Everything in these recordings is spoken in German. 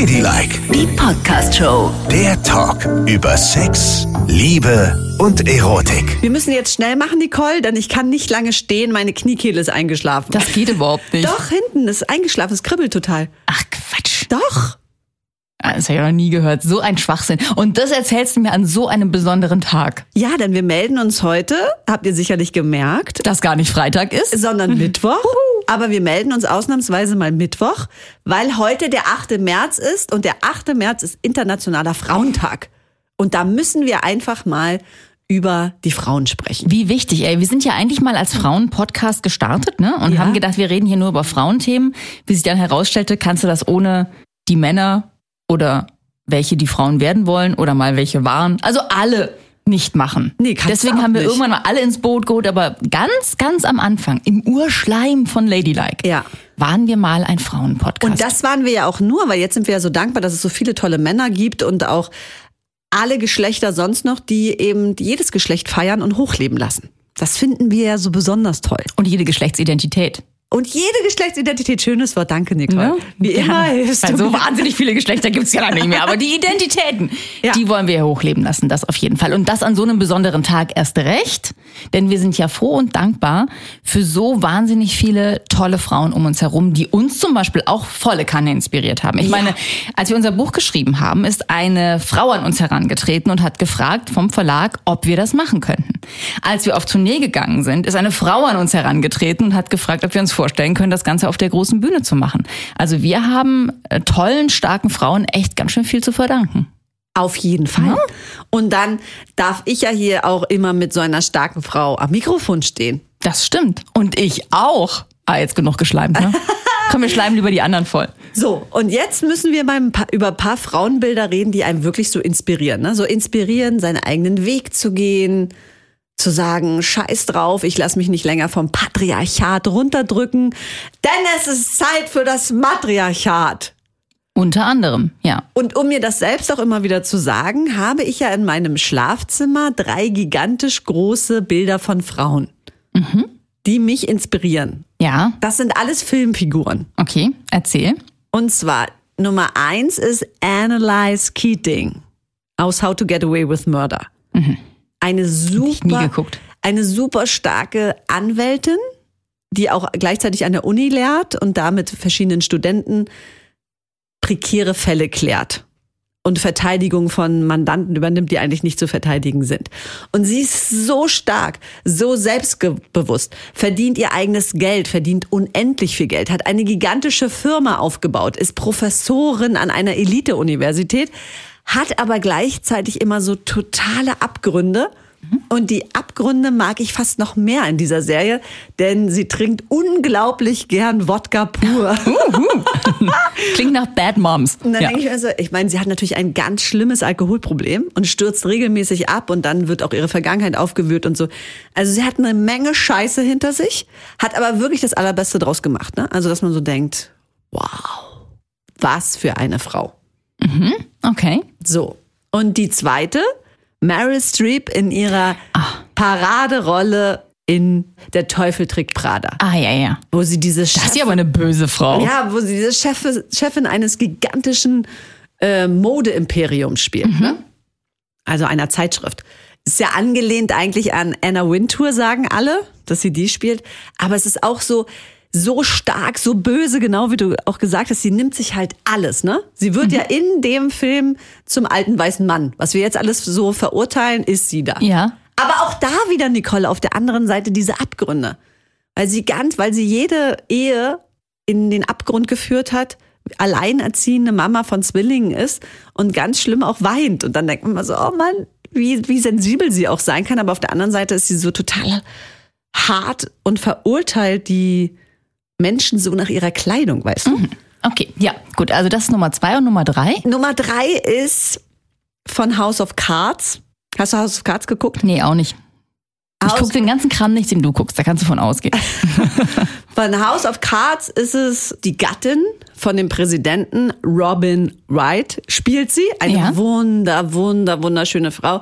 Ladylike, Die Podcast-Show. der Talk über Sex, Liebe und Erotik. Wir müssen jetzt schnell machen, Nicole, denn ich kann nicht lange stehen. Meine Kniekehle ist eingeschlafen. Das geht überhaupt nicht. Doch, hinten ist eingeschlafen. Es kribbelt total. Ach Quatsch. Doch. Ah, Das habe ich noch nie gehört. So ein Schwachsinn. Und das erzählst du mir an so einem besonderen Tag. Ja, denn wir melden uns heute, habt ihr sicherlich gemerkt, Das gar nicht Freitag ist. sondern Mittwoch. Aber wir melden uns ausnahmsweise mal Mittwoch, weil heute der 8. März ist und der 8. März ist Internationaler Frauentag. Und da müssen wir einfach mal über die Frauen sprechen. Wie wichtig, ey. Wir sind ja eigentlich mal als Frauen-Podcast gestartet, ne? Und Ja. haben gedacht, wir reden hier nur über Frauenthemen. Wie sich dann herausstellte, kannst du das ohne die Männer oder welche die Frauen werden wollen oder mal welche waren. Also alle nicht machen. Nee, kannst Deswegen haben wir nicht. irgendwann mal alle ins Boot geholt, aber ganz, ganz am Anfang, im Urschleim von Ladylike, Ja. waren wir mal ein Frauenpodcast. Und das waren wir ja auch nur, weil jetzt sind wir ja so dankbar, dass es so viele tolle Männer gibt und auch alle Geschlechter sonst noch, die eben jedes Geschlecht feiern und hochleben lassen. Das finden wir ja so besonders toll. Und jede Geschlechtsidentität. Und jede Geschlechtsidentität, schönes Wort, danke Nicole. Ja, Wie gerne. immer hilfst du. Weil so wahnsinnig viele Geschlechter gibt's ja nicht mehr. Aber die Identitäten, Ja. die wollen wir ja hochleben lassen, das auf jeden Fall. Und das an so einem besonderen Tag erst recht. Denn wir sind ja froh und dankbar für so wahnsinnig viele tolle Frauen um uns herum, die uns zum Beispiel auch volle Kanne inspiriert haben. Ich meine, als wir unser Buch geschrieben haben, ist eine Frau an uns herangetreten und hat gefragt vom Verlag, ob wir das machen könnten. Als wir auf Tournee gegangen sind, ist eine Frau an uns herangetreten und hat gefragt, ob wir uns vorstellen können, das Ganze auf der großen Bühne zu machen. Also wir haben äh, tollen, starken Frauen echt ganz schön viel zu verdanken. Auf jeden Fall. Und dann darf ich ja hier auch immer mit so einer starken Frau am Mikrofon stehen. Das stimmt. Und ich auch. Ah, jetzt genug geschleimt, ne? Komm, wir schleimen lieber die anderen voll. So, und jetzt müssen wir mal ein paar, über ein paar Frauenbilder reden, die einem wirklich so inspirieren. Ne? So inspirieren, seinen eigenen Weg zu gehen, zu sagen, scheiß drauf, ich lasse mich nicht länger vom Patriarchat runterdrücken, denn es ist Zeit für das Matriarchat. Unter anderem, ja. Und um mir das selbst auch immer wieder zu sagen, habe ich ja in meinem Schlafzimmer drei gigantisch große Bilder von Frauen, die mich inspirieren. Ja, Das sind alles Filmfiguren. okay, erzähl. Und zwar Nummer eins ist Annalise Keating aus How to Get Away with Murder. Eine super, eine super starke Anwältin, die auch gleichzeitig an der Uni lehrt und da mit verschiedenen Studenten prekäre Fälle klärt und Verteidigung von Mandanten übernimmt, die eigentlich nicht zu verteidigen sind. Und sie ist so stark, so selbstbewusst, verdient ihr eigenes Geld, verdient unendlich viel Geld, hat eine gigantische Firma aufgebaut, ist Professorin an einer Elite-Universität, hat aber gleichzeitig immer so totale Abgründe. Und die Abgründe mag ich fast noch mehr in dieser Serie, denn sie trinkt unglaublich gern Wodka pur. Klingt nach Bad Moms. Und dann ja. denke ich mir so, ich meine, sie hat natürlich ein ganz schlimmes Alkoholproblem und stürzt regelmäßig ab und dann wird auch ihre Vergangenheit aufgewühlt und so. Also sie hat eine Menge Scheiße hinter sich, hat aber wirklich das Allerbeste draus gemacht. Ne? Also dass man so denkt, wow, was für eine Frau. Okay. So. Und die zweite, Meryl Streep in ihrer Paraderolle in Der Teufel trägt Prada, Ah, ja, ja. wo sie diese Das ist ja aber eine böse Frau. ja, wo sie diese Chef, Chefin eines gigantischen äh, Modeimperiums spielt. Ne? Also einer Zeitschrift. Ist ja angelehnt eigentlich an Anna Wintour, sagen alle, dass sie die spielt. Aber es ist auch so, so stark, so böse, genau wie du auch gesagt hast. Sie nimmt sich halt alles, ne? Sie wird ja in dem Film zum alten weißen Mann. Was wir jetzt alles so verurteilen, ist sie da. Ja. Aber auch da wieder, Nicole, auf der anderen Seite diese Abgründe. Weil sie ganz, weil sie jede Ehe in den Abgrund geführt hat, alleinerziehende Mama von Zwillingen ist und ganz schlimm auch weint. Und dann denkt man mal so, oh Mann, wie, wie sensibel sie auch sein kann. Aber auf der anderen Seite ist sie so total hart und verurteilt die Menschen so nach ihrer Kleidung, weißt du? Okay, ja, gut. Also das ist Nummer zwei und Nummer drei. Nummer drei ist von House of Cards. Hast du House of Cards geguckt? Nee, auch nicht. Ich House- gucke den ganzen Kram nicht, den du guckst. Da kannst du von ausgehen. Von House of Cards ist es die Gattin von dem Präsidenten Robin Wright, spielt sie. Eine Ja. wunder, wunder, wunderschöne Frau,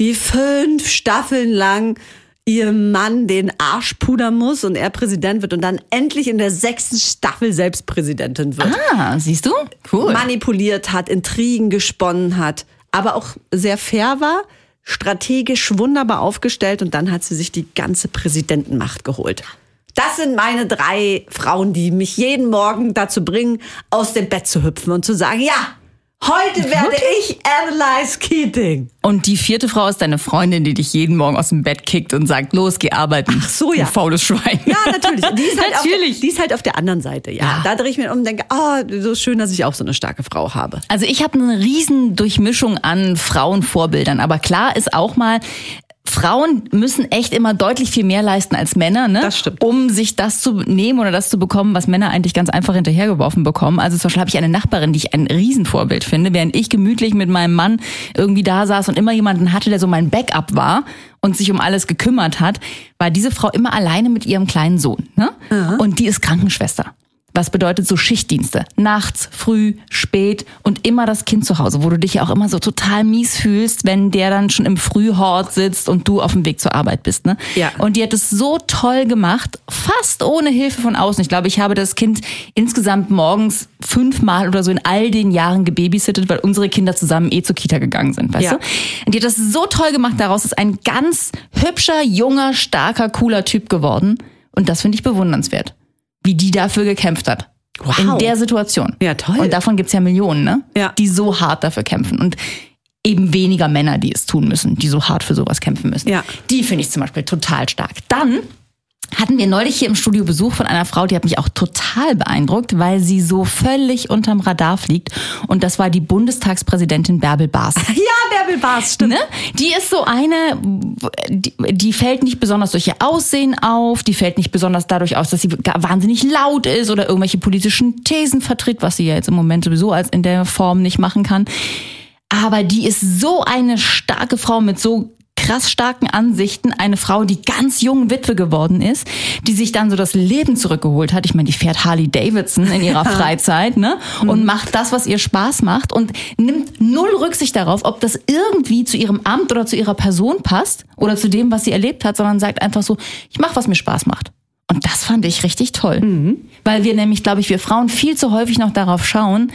die fünf Staffeln lang ihrem Mann den Arsch pudern muss und er Präsident wird und dann endlich in der sechsten Staffel selbst Präsidentin wird. Ah, siehst du? Cool. Manipuliert hat, Intrigen gesponnen hat, aber auch sehr fair war, strategisch wunderbar aufgestellt und dann hat sie sich die ganze Präsidentenmacht geholt. Das sind meine drei Frauen, die mich jeden Morgen dazu bringen, aus dem Bett zu hüpfen und zu sagen, ja, heute werde ich Annalise Keating. Und die vierte Frau ist deine Freundin, die dich jeden Morgen aus dem Bett kickt und sagt, los, geh arbeiten. Ach so, ja. Du faules Schwein. Ja, natürlich. Die ist halt, Natürlich. Auf, die ist halt auf der anderen Seite, ja. Ja. Da drehe ich mir um und denke, ah, so schön, dass ich auch so eine starke Frau habe. Also ich habe eine riesen Durchmischung an Frauenvorbildern. Aber klar ist auch mal, Frauen müssen echt immer deutlich viel mehr leisten als Männer, ne? Das stimmt. um sich das zu nehmen oder das zu bekommen, was Männer eigentlich ganz einfach hinterhergeworfen bekommen. Also zum Beispiel habe ich eine Nachbarin, die ich ein Riesenvorbild finde, während ich gemütlich mit meinem Mann irgendwie da saß und immer jemanden hatte, der so mein Backup war und sich um alles gekümmert hat, war diese Frau immer alleine mit ihrem kleinen Sohn. Ne? Und die ist Krankenschwester. Was bedeutet so Schichtdienste? Nachts, früh, spät und immer das Kind zu Hause, wo du dich ja auch immer so total mies fühlst, wenn der dann schon im Frühhort sitzt und du auf dem Weg zur Arbeit bist. Ne? Ja. Und die hat es so toll gemacht, fast ohne Hilfe von außen. Ich glaube, ich habe das Kind insgesamt morgens fünfmal oder so in all den Jahren gebabysittet, weil unsere Kinder zusammen eh zur Kita gegangen sind, weißt Ja. du? Und die hat das so toll gemacht. Daraus ist ein ganz hübscher, junger, starker, cooler Typ geworden. Und das finde ich bewundernswert, wie die dafür gekämpft hat. Wow. In der Situation. Ja, toll. Und davon gibt's ja Millionen, ne? Ja. Die so hart dafür kämpfen. Und eben weniger Männer, die es tun müssen, die so hart für sowas kämpfen müssen. Ja. Die finde ich zum Beispiel total stark. Dann hatten wir neulich hier im Studio Besuch von einer Frau, die hat mich auch total beeindruckt, weil sie so völlig unterm Radar fliegt. Und das war die Bundestagspräsidentin Bärbel Baas. Ja, Bärbel Bars, stimmt. Ne? Die ist so eine, die, die fällt nicht besonders durch ihr Aussehen auf, die fällt nicht besonders dadurch aus, dass sie wahnsinnig laut ist oder irgendwelche politischen Thesen vertritt, was sie ja jetzt im Moment sowieso als in der Form nicht machen kann. Aber die ist so eine starke Frau mit so krass starken Ansichten, eine Frau, die ganz jung Witwe geworden ist, die sich dann so das Leben zurückgeholt hat. Ich meine, die fährt Harley Davidson in ihrer Freizeit, ne? Und macht das, was ihr Spaß macht und nimmt null Rücksicht darauf, ob das irgendwie zu ihrem Amt oder zu ihrer Person passt oder zu dem, was sie erlebt hat, sondern sagt einfach so, ich mache, was mir Spaß macht. Und das fand ich richtig toll. Weil wir nämlich, glaube ich, wir Frauen viel zu häufig noch darauf schauen,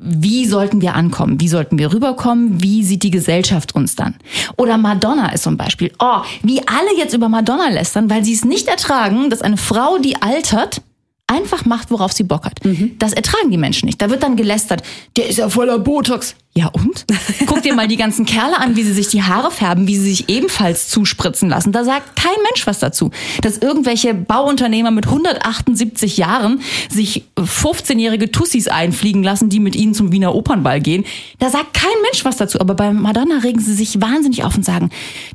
wie sollten wir ankommen? Wie sollten wir rüberkommen? Wie sieht die Gesellschaft uns dann? Oder Madonna ist zum Beispiel. Oh, wie alle jetzt über Madonna lästern, weil sie es nicht ertragen, dass eine Frau, die altert, einfach macht, worauf sie Bock hat. Das ertragen die Menschen nicht. Da wird dann gelästert, der ist ja voller Botox. Ja und? Guck dir mal die ganzen Kerle an, wie sie sich die Haare färben, wie sie sich ebenfalls zuspritzen lassen. Da sagt kein Mensch was dazu. Dass irgendwelche Bauunternehmer mit 178 Jahren sich 15-jährige Tussis einfliegen lassen, die mit ihnen zum Wiener Opernball gehen. Da sagt kein Mensch was dazu. Aber bei Madonna regen sie sich wahnsinnig auf und sagen,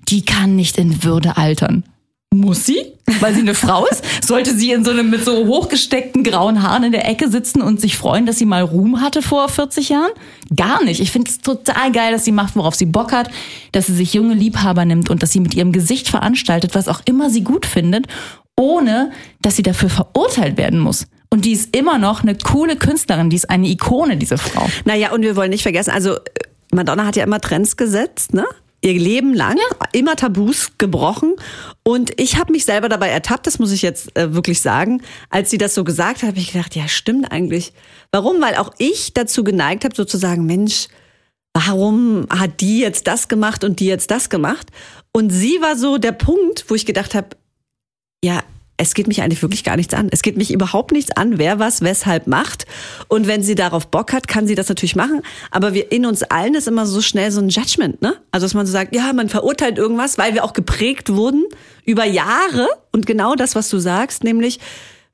die kann nicht in Würde altern. Muss sie? Weil sie eine Frau ist? Sollte sie in so einem mit so hochgesteckten grauen Haaren in der Ecke sitzen und sich freuen, dass sie mal Ruhm hatte vor 40 Jahren? Gar nicht. Ich finde es total geil, dass sie macht, worauf sie Bock hat, dass sie sich junge Liebhaber nimmt und dass sie mit ihrem Gesicht veranstaltet, was auch immer sie gut findet, ohne dass sie dafür verurteilt werden muss. Und die ist immer noch eine coole Künstlerin, die ist eine Ikone, diese Frau. Naja, und wir wollen nicht vergessen, also äh, Madonna hat ja immer Trends gesetzt, ne? Ihr Leben lang, immer Tabus gebrochen. Und ich habe mich selber dabei ertappt, das muss ich jetzt äh, wirklich sagen. Als sie das so gesagt hat, habe ich gedacht, ja, stimmt eigentlich. Warum? Weil auch ich dazu geneigt habe, sozusagen, Mensch, warum hat die jetzt das gemacht und die jetzt das gemacht? Und sie war so der Punkt, wo ich gedacht habe, ja, es geht mich eigentlich wirklich gar nichts an. Es geht mich überhaupt nichts an, wer was weshalb macht. Und wenn sie darauf Bock hat, kann sie das natürlich machen. Aber wir in uns allen ist immer so schnell so ein Judgment, ne? Also dass man so sagt, ja, man verurteilt irgendwas, weil wir auch geprägt wurden über Jahre. Und genau das, was du sagst, nämlich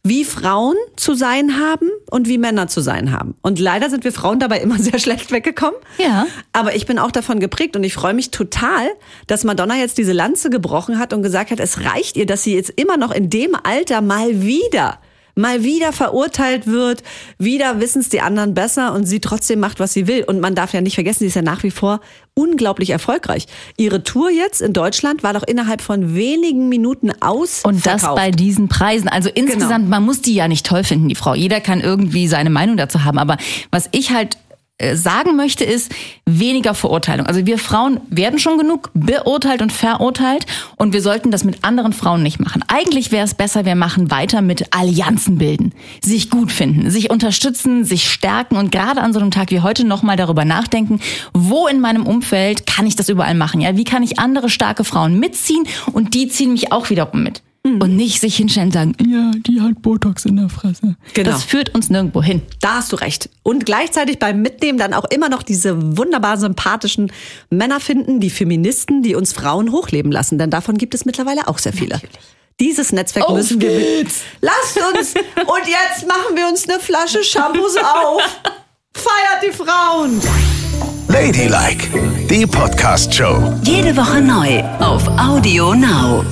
wie Frauen zu sein haben und wie Männer zu sein haben. Und leider sind wir Frauen dabei immer sehr schlecht weggekommen. Ja. Aber ich bin auch davon geprägt und ich freue mich total, dass Madonna jetzt diese Lanze gebrochen hat und gesagt hat, es reicht ihr, dass sie jetzt immer noch in dem Alter mal wieder mal wieder verurteilt wird, wieder wissen es die anderen besser und sie trotzdem macht, was sie will. Und man darf ja nicht vergessen, sie ist ja nach wie vor unglaublich erfolgreich. Ihre Tour jetzt in Deutschland war doch innerhalb von wenigen Minuten ausverkauft. Und das bei diesen Preisen. Also insgesamt, man muss die ja nicht toll finden, die Frau. Jeder kann irgendwie seine Meinung dazu haben. Aber was ich halt sagen möchte, ist weniger Verurteilung. Also wir Frauen werden schon genug beurteilt und verurteilt und wir sollten das mit anderen Frauen nicht machen. Eigentlich wäre es besser, wir machen weiter mit Allianzen bilden, sich gut finden, sich unterstützen, sich stärken und gerade an so einem Tag wie heute nochmal darüber nachdenken, wo in meinem Umfeld kann ich das überall machen? Ja, wie kann ich andere starke Frauen mitziehen und die ziehen mich auch wiederum mit? Mhm. Und nicht sich hinstellen und sagen, ja, die hat Botox in der Fresse. Genau. Das führt uns nirgendwo hin. Da hast du recht. Und gleichzeitig beim Mitnehmen dann auch immer noch diese wunderbar sympathischen Männer finden, die Feministen, die uns Frauen hochleben lassen. Denn davon gibt es mittlerweile auch sehr viele. Dieses Netzwerk Auf müssen wir. geht's. Lasst uns! Und jetzt machen wir uns eine Flasche Shampoos auf. Feiert die Frauen! Ladylike, die Podcast-Show. Jede Woche neu auf Audio Now.